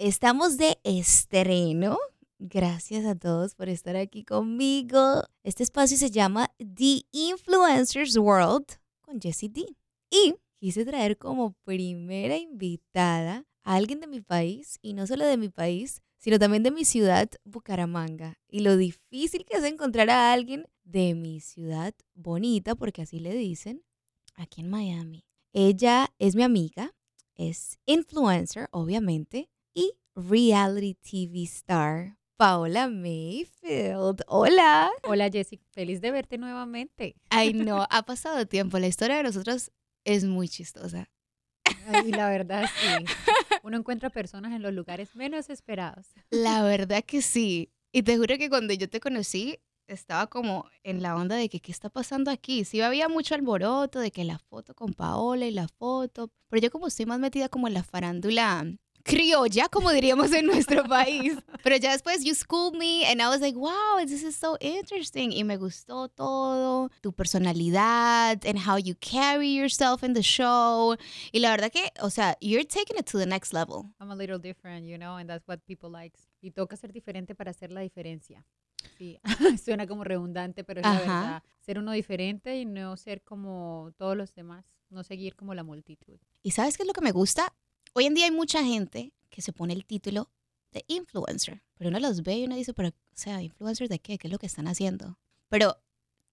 estamos de estreno. Gracias a todos por estar aquí conmigo. Este espacio se llama The Influencers World con Jessie D. Y quise traer como primera invitada a alguien de mi país, y no solo de mi país, sino también de mi ciudad, Bucaramanga. Y lo difícil que es encontrar a alguien de mi ciudad bonita, porque así le dicen, aquí en Miami. Ella es mi amiga, es influencer, obviamente, y reality TV star, Paola Mayfield. Hola. Hola Jessica, feliz de verte nuevamente. Ay, no, ha pasado tiempo. La historia de nosotros es muy chistosa. Y la verdad sí. Uno encuentra personas en los lugares menos esperados. La verdad que sí. Y te juro que cuando yo te conocí, estaba como en la onda de que qué está pasando aquí. Sí había mucho alboroto de que la foto con Paola y la foto, pero yo como estoy más metida como en la farándula criolla, como diríamos en nuestro país. Pero ya después you schooled me and I was like, wow, this is so interesting. Y me gustó todo, tu personalidad and how you carry yourself in the show. Y la verdad que, o sea, you're taking it to the next level. I'm a little different, you know, and that's what people like. Y toca ser diferente para hacer la diferencia. Sí, suena como redundante, pero es la verdad. Ser uno diferente y no ser como todos los demás, no seguir como la multitud. ¿Y sabes qué es lo que me gusta? Hoy en día hay mucha gente que se pone el título de influencer, pero uno los ve y uno dice, pero, o sea, ¿influencer de qué? ¿Qué es lo que están haciendo? Pero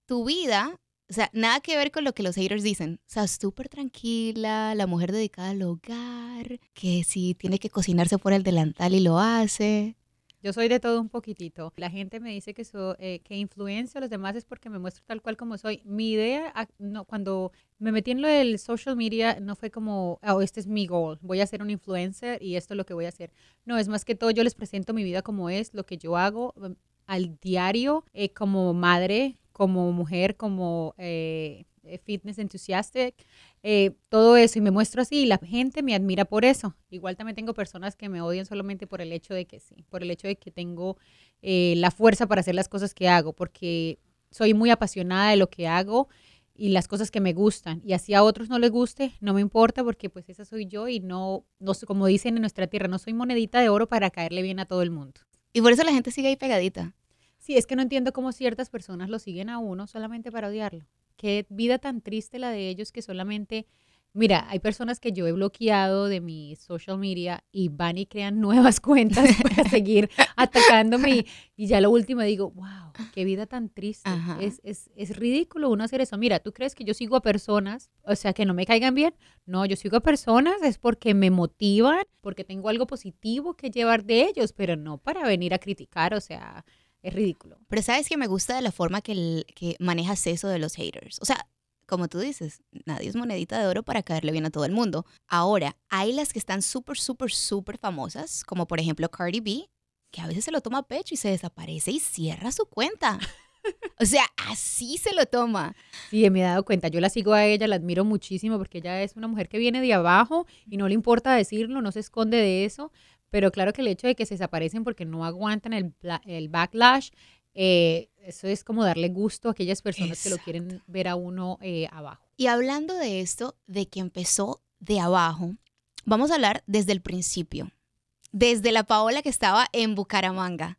tu vida, o sea, nada que ver con lo que los haters dicen. O sea, súper tranquila, la mujer dedicada al hogar, que si tiene que cocinarse por el delantal y lo hace. Yo soy de todo un poquitito. La gente me dice que, so, eh, que influencio a los demás es porque me muestro tal cual como soy. Mi idea, no, cuando me metí en lo del social media, no fue como, oh, este es mi goal, voy a ser un influencer y esto es lo que voy a hacer. No, es más que todo, yo les presento mi vida como es, lo que yo hago mm, al diario, eh, como madre, como mujer, como eh, fitness enthusiastic. Eh, todo eso y me muestro así y la gente me admira por eso. Igual también tengo personas que me odian solamente por el hecho de que sí, por el hecho de que tengo eh, la fuerza para hacer las cosas que hago, porque soy muy apasionada de lo que hago y las cosas que me gustan. Y así a otros no les guste, no me importa porque pues esa soy yo y no, no como dicen en nuestra tierra, no soy monedita de oro para caerle bien a todo el mundo. Y por eso la gente sigue ahí pegadita. Sí, es que no entiendo cómo ciertas personas lo siguen a uno solamente para odiarlo. Qué vida tan triste la de ellos que solamente, mira, hay personas que yo he bloqueado de mi social media y van y crean nuevas cuentas para seguir atacándome y, ya lo último digo, wow, qué vida tan triste. Es, es, es, ridículo uno hacer eso. Mira, ¿tú crees que yo sigo a personas, o sea, que no me caigan bien? No, yo sigo a personas es porque me motivan, porque tengo algo positivo que llevar de ellos, pero no para venir a criticar, o sea es ridículo. Pero sabes que me gusta de la forma que, el, que manejas eso de los haters. O sea, como tú dices, nadie es monedita de oro para caerle bien a todo el mundo. Ahora, hay las que están súper, súper, súper famosas, como por ejemplo Cardi B, que a veces se lo toma a pecho y se desaparece y cierra su cuenta. O sea, así se lo toma. Sí, me he dado cuenta. Yo la sigo a ella, la admiro muchísimo porque ella es una mujer que viene de abajo y no le importa decirlo, no se esconde de eso. Pero claro que el hecho de que se desaparecen porque no aguantan el, el backlash, eh, eso es como darle gusto a aquellas personas que lo quieren ver a uno eh, abajo. Y hablando de esto, de que empezó de abajo, vamos a hablar desde el principio, desde la Paola que estaba en Bucaramanga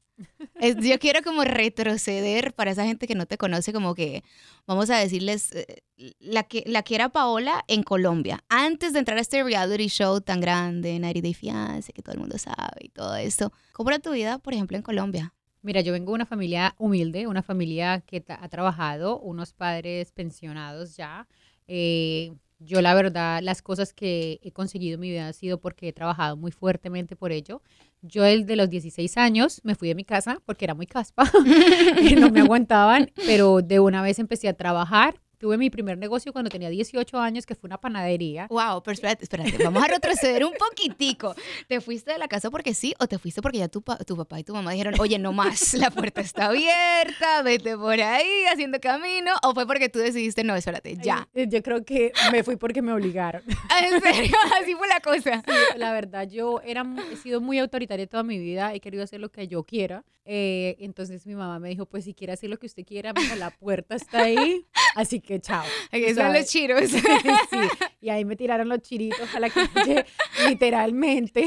yo quiero como retroceder para esa gente que no te conoce, como que vamos a decirles eh, la que, la que era Paola en Colombia, antes de entrar a este reality show tan grande, Nari de Fiance, que todo el mundo sabe y todo esto. ¿Cómo era tu vida, por ejemplo, en Colombia? Mira, yo vengo de una familia humilde, una familia que ha trabajado, unos padres pensionados ya. Eh, yo la verdad, las cosas que he conseguido en mi vida han sido porque he trabajado muy fuertemente por ello. Yo el de los 16 años me fui de mi casa porque era muy caspa y no me aguantaban, pero de una vez empecé a trabajar Tuve mi primer negocio cuando tenía 18 años, que fue una panadería. Wow, pero espérate, espérate, vamos a retroceder un poquitico. ¿Te fuiste de la casa porque sí o te fuiste porque ya tu, tu papá y tu mamá dijeron, oye, no más, la puerta está abierta, vete por ahí haciendo camino? ¿O fue porque tú decidiste, no, espérate, ya? Yo creo que me fui porque me obligaron. ¿En serio? Así fue la cosa. la verdad, yo era, he sido muy autoritaria toda mi vida, he querido hacer lo que yo quiera. Eh, entonces mi mamá me dijo, pues si quiere hacer lo que usted quiera, la puerta está ahí. Así que que chao. Aquí los chiros. sí, y ahí me tiraron los chiritos a la calle, literalmente.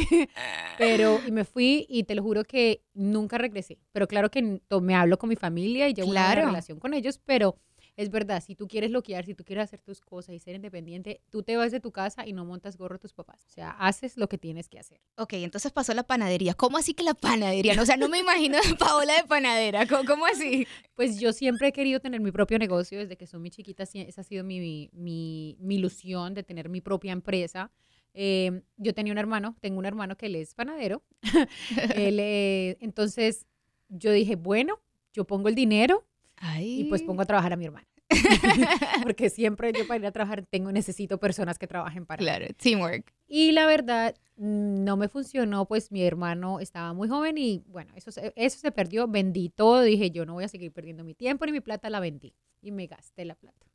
Pero, y me fui y te lo juro que nunca regresé. Pero claro que me hablo con mi familia y llevo una Claro. relación con ellos, pero es verdad, si tú quieres loquear, si tú quieres hacer tus cosas y ser independiente, tú te vas de tu casa y no montas gorro a tus papás. O sea, haces lo que tienes que hacer. Ok, entonces pasó la panadería. ¿Cómo así que la panadería? No, o sea, no me imagino a Paola de panadera. ¿Cómo, cómo así? Pues yo siempre he querido tener mi propio negocio, desde que soy muy chiquita, esa ha sido mi, mi, mi ilusión de tener mi propia empresa. Eh, yo tenía un hermano, tengo un hermano que él es panadero. Él, eh, entonces yo dije, bueno, yo pongo el dinero Ay. y pues pongo a trabajar a mi hermana. Porque siempre yo para ir a trabajar tengo, necesito personas que trabajen para mí. Claro, teamwork. Y la verdad, mm, no me funcionó, pues mi hermano estaba muy joven y bueno, eso se, eso se perdió, vendí todo, dije yo no voy a seguir perdiendo mi tiempo ni mi plata, la vendí y me gasté la plata.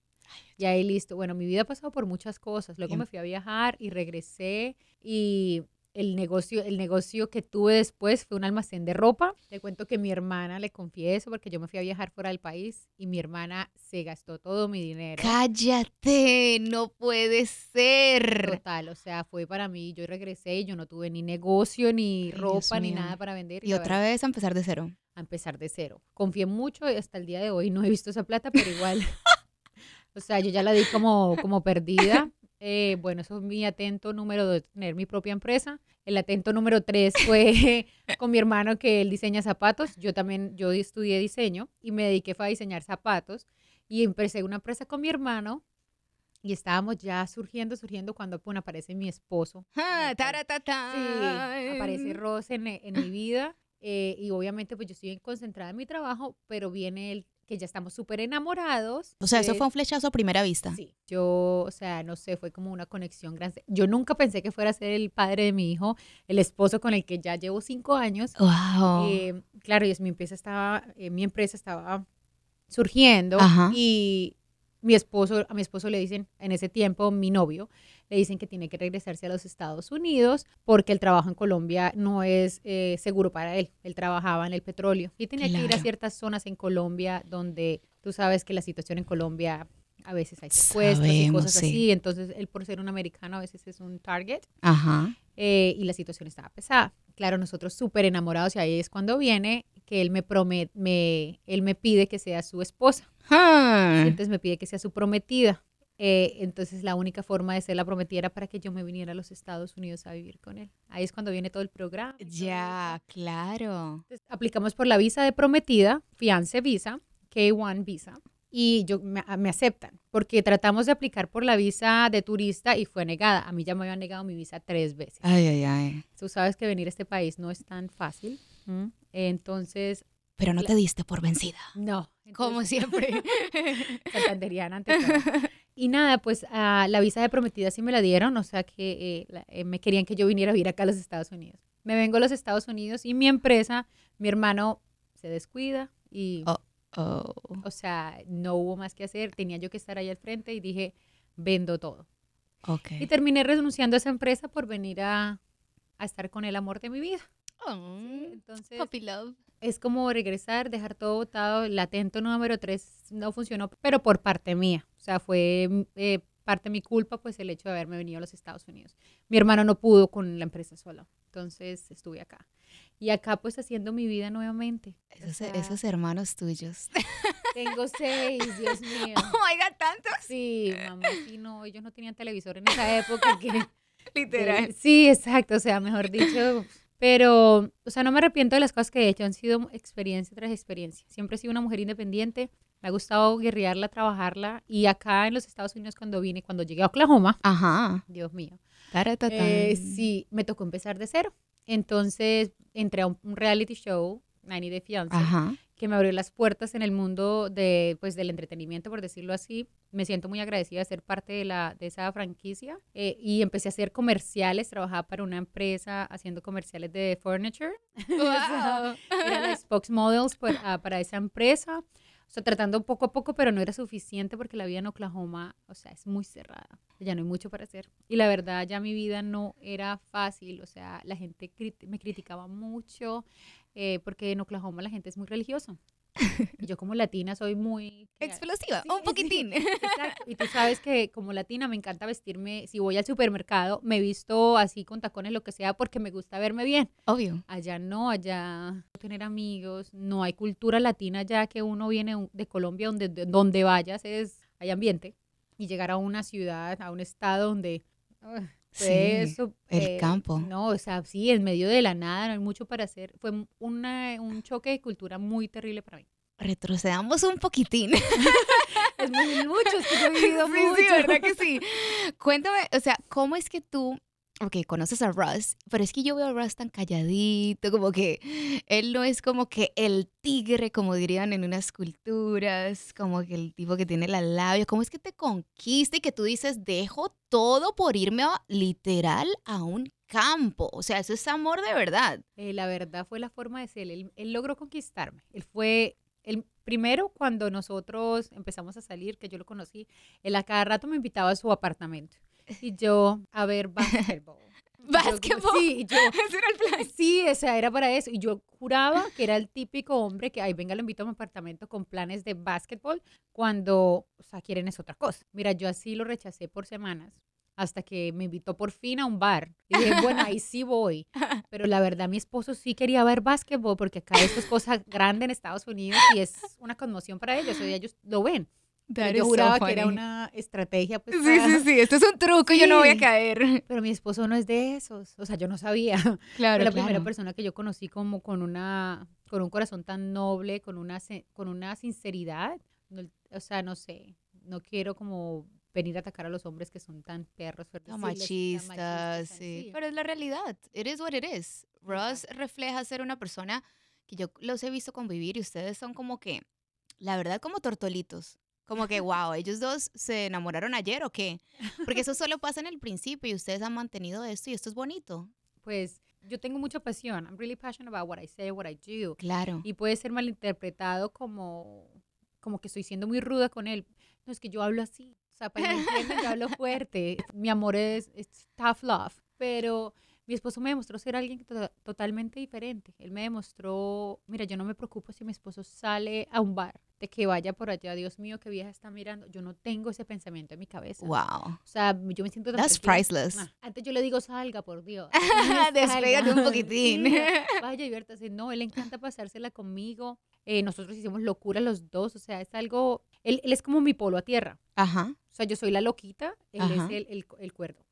Y ahí listo, bueno, mi vida ha pasado por muchas cosas, luego Bien. me fui a viajar y regresé y el negocio, el negocio que tuve después fue un almacén de ropa. Te cuento que mi hermana, le confieso, porque yo me fui a viajar fuera del país y mi hermana se gastó todo mi dinero. Cállate, no puede ser. Total, o sea, fue para mí, yo regresé y yo no tuve ni negocio, ni Ay, ropa, ni nada para vender. Y otra vez a empezar de cero. a empezar de cero. Confié mucho y hasta el día de hoy no he visto esa plata, pero igual, o sea, yo ya la di como, como perdida. Eh, bueno, eso es mi atento número dos, tener mi propia empresa. El atento número tres fue con mi hermano que él diseña zapatos. Yo también, yo estudié diseño y me dediqué a diseñar zapatos y empecé una empresa con mi hermano y estábamos ya surgiendo, surgiendo cuando pum, aparece mi esposo. Ah. Sí, aparece Ross en, en mi vida eh, y obviamente pues yo estoy concentrada en mi trabajo, pero viene el que ya estamos súper enamorados. O sea, eso eh, fue un flechazo a primera vista. Sí, yo, o sea, no sé, fue como una conexión grande. Yo nunca pensé que fuera a ser el padre de mi hijo, el esposo con el que ya llevo cinco años. Wow. Eh, claro, y es mi empresa estaba, eh, mi empresa estaba surgiendo Ajá. y mi esposo, a mi esposo le dicen, en ese tiempo, mi novio, le dicen que tiene que regresarse a los Estados Unidos porque el trabajo en Colombia no es eh, seguro para él. Él trabajaba en el petróleo y tenía que ir a ciertas zonas en Colombia donde tú sabes que la situación en Colombia a veces hay secuestros y Sabemos, cosas sí. así. Entonces, él por ser un americano a veces es un target Ajá. eh, y la situación estaba pesada. Claro, nosotros súper enamorados y ahí es cuando viene que él me promete, me, él me pide que sea su esposa. Ah. Entonces me pide que sea su prometida. Eh, entonces la única forma de ser la prometida era para que yo me viniera a los Estados Unidos a vivir con él. Ahí es cuando viene todo el programa. Ya, claro. Entonces, aplicamos por la visa de prometida, fiance visa, K1 visa, y yo, me, a- me aceptan, porque tratamos de aplicar por la visa de turista y fue negada. A mí ya me habían negado mi visa tres veces. Ay, ay, ay. Tú sabes que venir a este país no es tan fácil. Entonces, Pero no te diste por vencida. no. Como siempre. Santanderiana ante todo. Y nada, pues ah, la visa de prometida sí me la dieron, o sea que eh, la- eh, me querían que yo viniera a vivir acá a los Estados Unidos. Me vengo a los Estados Unidos y mi empresa, mi hermano se descuida y, Oh. Oh. o sea, no hubo más que hacer, tenía yo que estar ahí al frente y dije, vendo todo. Ok. Y terminé renunciando a esa empresa por venir a, a estar con el amor de mi vida. Oh, Entonces, Puppy love. es como regresar, dejar todo botado. El atento número tres no funcionó, pero por parte mía. O sea, fue mm, eh, parte de mi culpa, pues el hecho de haberme venido a los Estados Unidos. Mi hermano no pudo con la empresa sola, entonces estuve acá. Y acá, pues haciendo mi vida nuevamente. O Esos, sea, esos hermanos tuyos. Tengo seis, Dios mío. Oh my God, tantos. Sí, mamá, sí, no, ellos no tenían televisor en esa época que... Literal. Eh, Sí, exacto, o sea, mejor dicho, pero, o sea, no me arrepiento de las cosas que he hecho, han sido experiencia tras experiencia. Siempre he sido una mujer independiente, me ha gustado guerrearla, trabajarla, y acá en los Estados Unidos cuando vine, cuando llegué a Oklahoma, Ajá. Dios mío, eh, sí, me tocó empezar de cero. Entonces, entré a un, reality show, 90 Day Fiancé, Ajá. Que me abrió las puertas en el mundo de, pues, del entretenimiento, por decirlo así. Me siento muy agradecida de ser parte de, la, de esa franquicia. eh, y empecé a hacer comerciales, trabajaba para una empresa haciendo comerciales de furniture. Wow. Era la spokesmodels por- ah, para esa empresa. O sea, tratando poco a poco, pero no era suficiente porque la vida en Oklahoma, o sea, es muy cerrada. Ya no hay mucho para hacer. Y la verdad, ya mi vida no era fácil. O sea, la gente me criticaba mucho eh, porque en Oklahoma la gente es muy religiosa. Yo como latina soy muy... Explosiva, Sí, un sí, poquitín. Exacto. Y tú sabes que como latina me encanta vestirme, si voy al supermercado, me visto así con tacones, lo que sea, porque me gusta verme bien. Obvio. Allá no, allá no tener amigos, no hay cultura latina ya que uno viene de Colombia, donde, de- donde vayas es, hay ambiente. Y llegar a una ciudad, a un estado donde... fue Sí, eso, el eh, campo. No, o sea, sí, en medio de la nada, no hay mucho para hacer. Fue una, un choque de cultura muy terrible para mí. Retrocedamos un poquitín. Es muy mucho, es que yo he vivido sí, mucho. sí, ¿verdad que sí? Cuéntame, o sea, ¿cómo es que tú, ok, conoces a Russ, pero es que yo veo a Russ tan calladito, como que él no es como que el tigre, como dirían en unas culturas, como que el tipo que tiene la labia, ¿cómo es que te conquista y que tú dices, dejo todo por irme a, literal a un campo? O sea, eso es amor de verdad. Eh, la verdad fue la forma de ser. Él, él logró conquistarme. Él fue el primero cuando nosotros empezamos a salir, que yo lo conocí. Él a cada rato me invitaba a su apartamento. Y yo a ver como- ¿Básquetbol? Sí, yo, Ese era el plan. sí, o sea, era para eso. Y yo juraba que era el típico hombre que, ay, venga, lo invito a mi apartamento con planes de básquetbol, cuando, o sea, quieren es otra cosa. Mira, yo así lo rechacé por semanas, hasta que me invitó por fin a un bar. Y dije, bueno, ahí sí voy. Pero la verdad, mi esposo sí quería ver básquetbol, porque acá esto es cosa grande en Estados Unidos y es una conmoción para ellos, o sea, ellos lo ven. That yo is so juraba que era una estrategia, pues, Sí, para- sí, sí, esto es un truco, yo no voy a Sí. caer. Pero mi esposo no es de esos, o sea, yo no sabía. Claro, Fue la primera persona que yo conocí como con una con un corazón tan noble, con una con una sinceridad. No- o sea, no sé, no quiero como venir a atacar a los hombres que son tan perros, decirles, tan machistas, tan- sí. Pero es la realidad. It is what it is. Ross Exacto. refleja ser una persona que yo los he visto convivir y ustedes son como que, la verdad, como tortolitos. Como que, wow, ellos dos se enamoraron ayer o qué? Porque eso solo pasa en el principio y ustedes han mantenido esto y esto es bonito. Pues yo tengo mucha pasión. I'm really passionate about what I say, what I do. Claro. Y puede ser malinterpretado como como que estoy siendo muy ruda con él. No, es que yo hablo así. O sea, para que yo hablo fuerte. Mi amor es tough love. Pero mi esposo me demostró ser alguien to- totalmente diferente. Él me demostró, mira, yo no me preocupo si mi esposo sale a un bar, de que vaya por allá, Dios mío, qué vieja está mirando. Yo no tengo ese pensamiento en mi cabeza. Wow. O sea, yo me siento tan That's priceless. Antes yo le digo, salga, por Dios. Despégate un poquitín. Vaya, diviértase. No, él encanta pasársela conmigo. Eh, nosotros hicimos locura los dos. O sea, es algo. Él, él es como mi polo a tierra. Ajá. O sea, yo soy la loquita, él Ajá. es el, el, el cuerdo.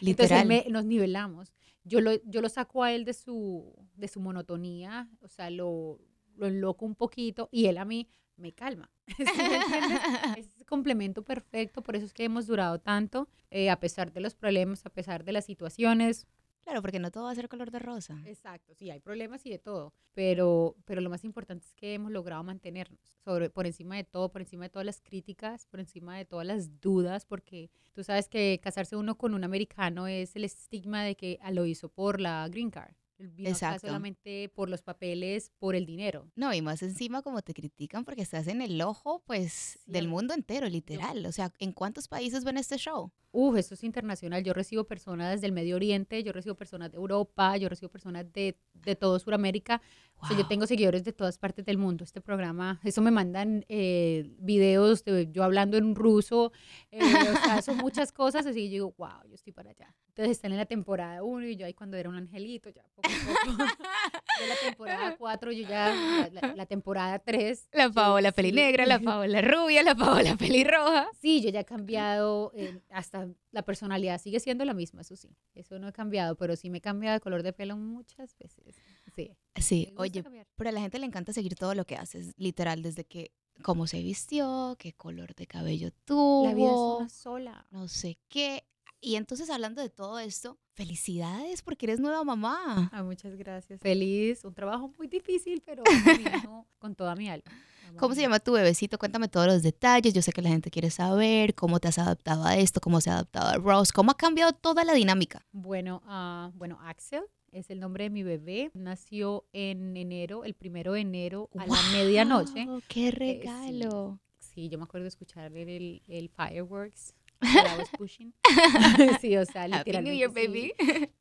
Entonces Literal. él me- nos nivelamos. Yo lo, yo lo saco a él de su, de su monotonía, o sea, lo, lo enloco un poquito y él a mí me calma. ¿Sí me? Es complemento perfecto, por eso es que hemos durado tanto, eh, a pesar de los problemas, a pesar de las situaciones. Claro, porque no todo va a ser color de rosa. Exacto, sí, hay problemas y de todo, pero, pero lo más importante es que hemos logrado mantenernos sobre, por encima de todo, por encima de todas las críticas, por encima de todas las dudas, porque tú sabes que casarse uno con un americano es el estigma de que ah, lo hizo por la green card. Vino acá Exacto. solamente por los papeles, por el dinero. No, y más encima como te critican porque estás en el ojo, pues, Sí, del mundo entero, literal. O sea, ¿en cuántos países ven este show? Uf, esto es internacional. Yo recibo personas del Medio Oriente, yo recibo personas de Europa, yo recibo personas de, de todo Sudamérica. O sea, yo Wow. tengo seguidores de todas partes del mundo. Este programa, eso me mandan eh, videos de yo hablando en ruso. eh, o sea, son muchas cosas. Así yo digo, wow, yo estoy para allá. Entonces están en la temporada 1 y yo ahí cuando era un angelito, ya poco poco. de la temporada 4, yo ya, la, temporada 3. La Paola pelinegra, la Paola rubia, la Paola pelirroja. Sí, yo ya he cambiado, eh, hasta la personalidad sigue siendo la misma, eso sí, eso no he cambiado, pero sí me he cambiado de color de pelo muchas veces. Sí. Sí, oye, cambiar. pero a la gente le encanta seguir todo lo que haces, literal, desde que cómo se vistió, qué color de cabello tuvo, La vida es una sola. no sé qué. Y entonces hablando de todo esto, felicidades porque eres nueva mamá. Ah, muchas gracias. Feliz, un trabajo muy difícil, pero con toda mi alma. ¿Cómo se llama tu bebecito? Cuéntame todos los detalles. Yo sé que la gente quiere saber cómo te has adaptado a esto, cómo se ha adaptado a Rose, cómo ha cambiado toda la dinámica. Bueno, ah, bueno, Axel es el nombre de mi bebé. Nació en enero, el primero de enero a la medianoche. ¡Wow! ¡Qué sí. regalo! Sí, yo me acuerdo de escuchar el, el fireworks. I was pushing. sí, o sea, Happy New literalmente. Year, sí. baby.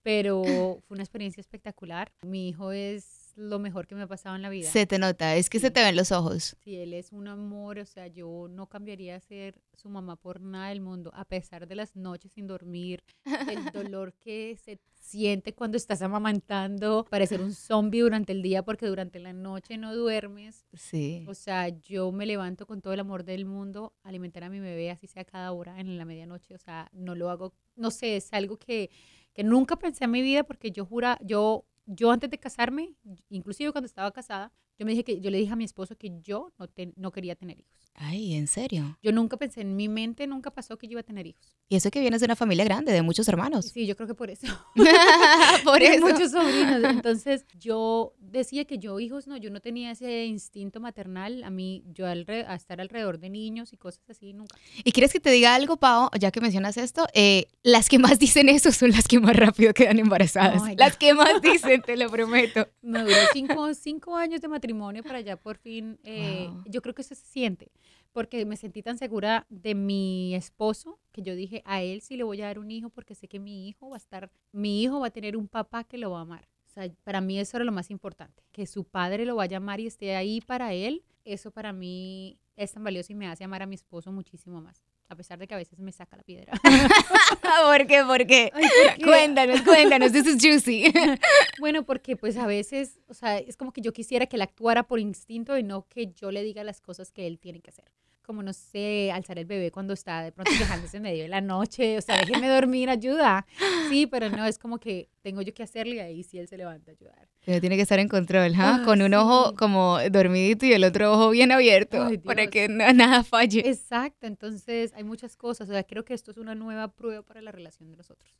Pero fue una experiencia espectacular. Mi hijo es lo mejor que me ha pasado en la vida. Se te nota, es que se te ven los ojos. Sí, él es un amor, o sea, yo no cambiaría a ser su mamá por nada del mundo, a pesar de las noches sin dormir, el dolor que se siente cuando estás amamantando, parecer un zombie durante el día porque durante la noche no duermes. Sí. O sea, yo me levanto con todo el amor del mundo alimentar a mi bebé, así sea cada hora en la medianoche, o sea, no lo hago, no sé, es algo que, que nunca pensé en mi vida porque yo jura, yo yo antes de casarme, inclusive cuando estaba casada, yo me dije que yo le dije a mi esposo que yo no, no quería tener hijos. Ay, ¿en serio? Yo nunca pensé, en mi mente nunca pasó que yo iba a tener hijos. Y eso que vienes de una familia grande, de muchos hermanos. Sí, yo creo que por eso. por de eso. muchos sobrinos. Entonces, yo decía que yo hijos no, yo no tenía ese instinto maternal. A mí, yo al a estar alrededor de niños y cosas así, nunca. ¿Y quieres que te diga algo, Pau? Ya que mencionas esto, eh, las que más dicen eso son las que más rápido quedan embarazadas. Las que más dicen, te lo prometo. Me duró cinco, cinco años de matrimonio para ya por fin. Eh, Wow. Yo creo que eso se siente porque me sentí tan segura de mi esposo que yo dije a él sí le voy a dar un hijo porque sé que mi hijo va a estar, mi hijo va a tener un papá que lo va a amar. O sea, para mí eso era lo más importante, que su padre lo vaya a amar y esté ahí para él. Eso para mí es tan valioso y me hace amar a mi esposo muchísimo más, a pesar de que a veces me saca la piedra. ¿Por qué? ¿Por qué? Ay, ¿por qué? Cuéntanos, cuéntanos, this is juicy. Bueno, porque pues a veces, o sea, es como que yo quisiera que él actuara por instinto y no que yo le diga las cosas que él tiene que hacer. Como, no sé, alzar el bebé cuando está de pronto quejándose en medio de la noche, o sea, déjeme dormir, ayuda. Sí, pero no, es como que tengo yo que hacerle y ahí sí él se levanta a ayudar. Pero tiene que estar en control, ¿ah? Ah, Con un ojo sí. como dormidito y el otro ojo bien abierto Ay, para que na- nada falle. Exacto, entonces hay muchas cosas, o sea, creo que esto es una nueva prueba para la relación de nosotros.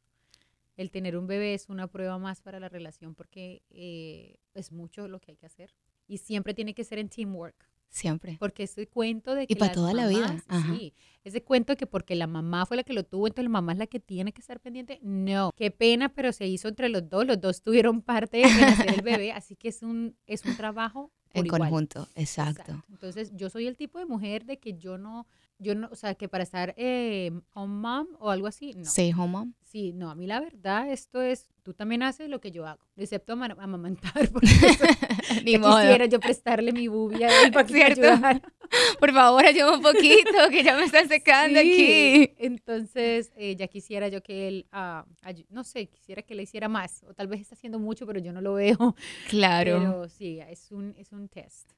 El tener un bebé es una prueba más para la relación porque eh, es mucho lo que hay que hacer y siempre tiene que ser en teamwork. Siempre. Porque ese cuento de que. pa' las toda la vida, ajá. Sí. Ese cuento de que porque la mamá fue la que lo tuvo, entonces la mamá es la que tiene que estar pendiente. No. Qué pena, pero se hizo entre los dos. Los dos tuvieron parte en hacer el bebé. Así que es un, es un trabajo. En igual. conjunto, exacto. Entonces, yo soy el tipo de mujer de que yo no. Yo no, o sea, que para estar eh, home mom o algo así, no. Stay home mom. Sí, no, a mí la verdad, esto es, tú también haces lo que yo hago, excepto ama- amamantar, porque eso, Ni ya modo. quisiera yo prestarle mi bubia a él para que ¿Cierto? Por favor, ayúdame un poquito, que ya me están secando Sí, aquí. Entonces, eh, ya quisiera yo que él, ayu- no sé, quisiera que le hiciera más, o tal vez está haciendo mucho, pero yo no lo veo. Claro. Pero sí, es un, es un test.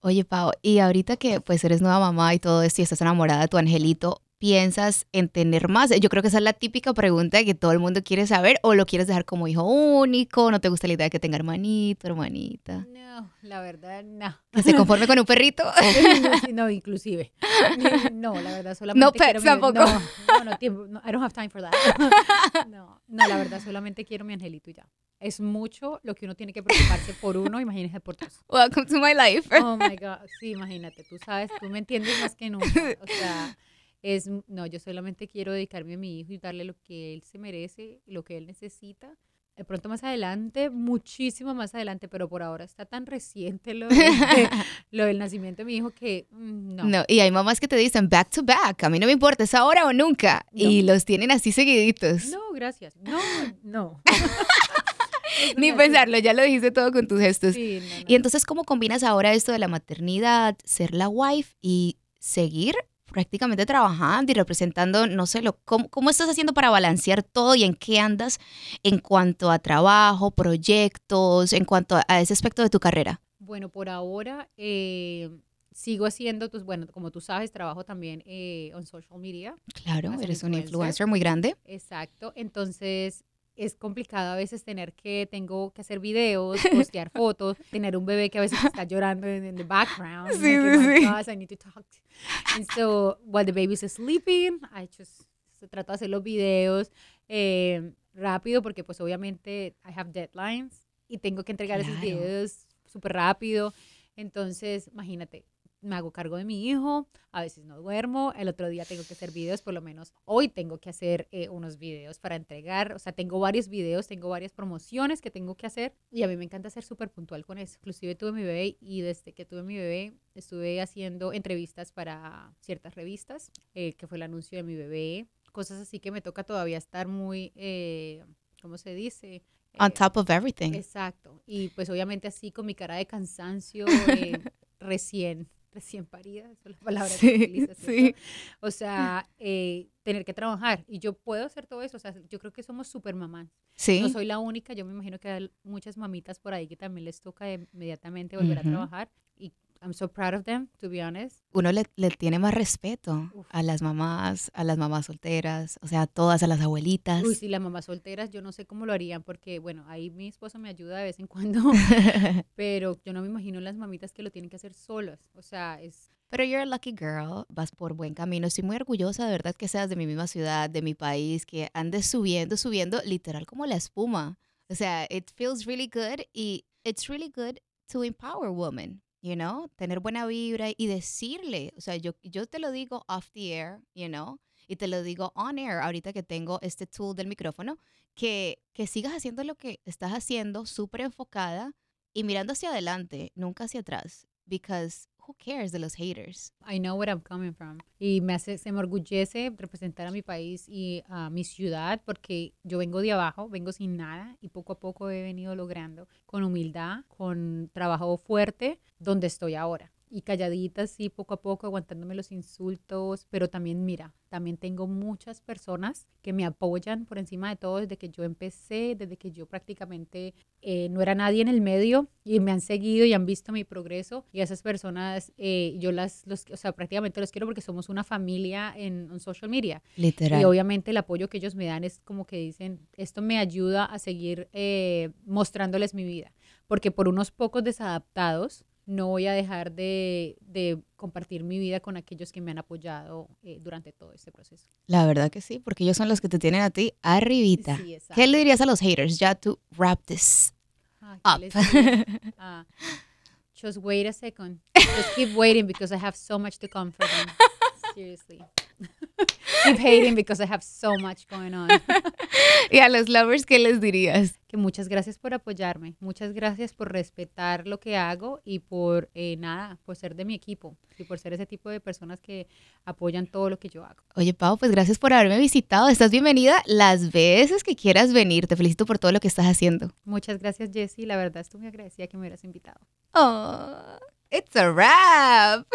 Oye, Pau, y ahorita que pues eres nueva mamá y todo esto y estás enamorada de tu angelito, ¿piensas en tener más? Yo creo que esa es la típica pregunta que todo el mundo quiere saber o lo quieres dejar como hijo único, no te gusta la idea de que tenga hermanito, hermanita, No, la verdad, no. que se conforme con un perrito. No, inclusive. No, la verdad, solamente No pets mi- tampoco. No, no, no, I don't have time for that. No, no, la verdad, solamente quiero mi angelito y ya. Es mucho lo que uno tiene que preocuparse por uno, imagínese por dos. Welcome to my life. Oh my God, sí, imagínate, tú sabes, tú me entiendes más que nunca. O sea, es, no, yo solamente quiero dedicarme a mi hijo y darle lo que él se merece, lo que él necesita. De pronto más adelante, muchísimo más adelante, pero por ahora está tan reciente lo, de- lo del nacimiento de mi hijo que mm, no. No, y hay mamás que te dicen back to back, a mí no me importa, es ahora o nunca. Y los tienen así seguiditos. No, gracias. No, no. Ni no, pensarlo, ya lo dijiste todo con tus gestos. Sí, no, no. Y entonces, ¿cómo combinas ahora esto de la maternidad, ser la wife y seguir prácticamente trabajando y representando, no sé, lo, ¿cómo, cómo estás haciendo para balancear todo y en qué andas en cuanto a trabajo, proyectos, en cuanto a, a ese aspecto de tu carrera? Bueno, por ahora eh, sigo haciendo, tus, bueno, como tú sabes, trabajo también eh, en social media. Claro, eres un influencer muy grande. Exacto. Entonces es complicado a veces tener que, tengo que hacer videos, postear fotos, tener un bebé que a veces está llorando en the background. Sí, like, sí, oh sí. gosh, I need to talk. And so, while the baby's sleeping, I just trato de hacer los videos eh, rápido porque pues obviamente I have deadlines y tengo que entregar esos videos súper rápido. Entonces, imagínate, me hago cargo de mi hijo, a veces no duermo, el otro día tengo que hacer videos, por lo menos hoy tengo que hacer eh, unos videos para entregar, o sea, tengo varios videos, tengo varias promociones que tengo que hacer y a mí me encanta ser súper puntual con eso. Inclusive tuve mi bebé y desde que tuve mi bebé estuve haciendo entrevistas para ciertas revistas, eh, que fue el anuncio de mi bebé, cosas así que me toca todavía estar muy, eh, ¿cómo se dice? On top of everything. Exacto. Y pues obviamente así con mi cara de cansancio eh, recién, recién parida, esa es la palabra que Sí, utiliza, sí. O sea, eh, tener que trabajar. Y yo puedo hacer todo eso. O sea, yo creo que somos super mamás. Sí. No soy la única, yo me imagino que hay muchas mamitas por ahí que también les toca inmediatamente volver a trabajar. I'm so proud of them, to be honest. Uno le, le tiene más respeto Uf. a las mamás, a las mamás solteras, o sea, a todas, a las abuelitas. Uy, sí, las mamás solteras, yo no sé cómo lo harían porque, bueno, ahí mi esposo me ayuda de vez en cuando, pero yo no me imagino las mamitas que lo tienen que hacer solas. O sea, es... Pero you're a lucky girl, vas por buen camino. Estoy muy orgullosa de verdad que seas de mi misma ciudad, de mi país, que andes subiendo, subiendo, literal como la espuma. O sea, it feels really good y it's really good to empower women, you know, tener buena vibra y decirle, o sea, yo, yo te lo digo off the air, you know, y te lo digo on air, ahorita que tengo este tool del micrófono, que, que sigas haciendo lo que estás haciendo, súper enfocada y mirando hacia adelante, nunca hacia atrás, because who cares de los haters? I know where I'm coming from. Y me hace, se me orgullece representar a mi país y a mi ciudad porque yo vengo de abajo, vengo sin nada y poco a poco he venido logrando con humildad, con trabajo fuerte, donde estoy ahora. Y calladita, sí, poco a poco, aguantándome los insultos, pero también, mira, también tengo muchas personas que me apoyan por encima de todo desde que yo empecé, desde que yo prácticamente eh, no era nadie en el medio y me han seguido y han visto mi progreso y esas personas eh, yo las, los, o sea, prácticamente los quiero porque somos una familia en, en social media Literal. y obviamente el apoyo que ellos me dan es como que dicen, esto me ayuda a seguir eh, mostrándoles mi vida, porque por unos pocos desadaptados no voy a dejar de, de compartir mi vida con aquellos que me han apoyado eh, durante todo este proceso. La verdad que sí, porque ellos son los que te tienen a ti arribita. Sí. ¿Qué le dirías a los haters? Ya to wrap this Ah, up. Ah, just wait a second. Just keep waiting because I have so much to come for them. Seriously. keep hating because I have so much going on. y a los lovers, ¿qué les dirías? Que muchas gracias por apoyarme, muchas gracias por respetar lo que hago y por eh, nada, por ser de mi equipo y por ser ese tipo de personas que apoyan todo lo que yo hago. Oye, Pau, pues gracias por haberme visitado. Estás bienvenida las veces que quieras venir. Te felicito por todo lo que estás haciendo. Muchas gracias, Jessie. La verdad estoy muy agradecida que me hubieras invitado. Oh, it's a wrap.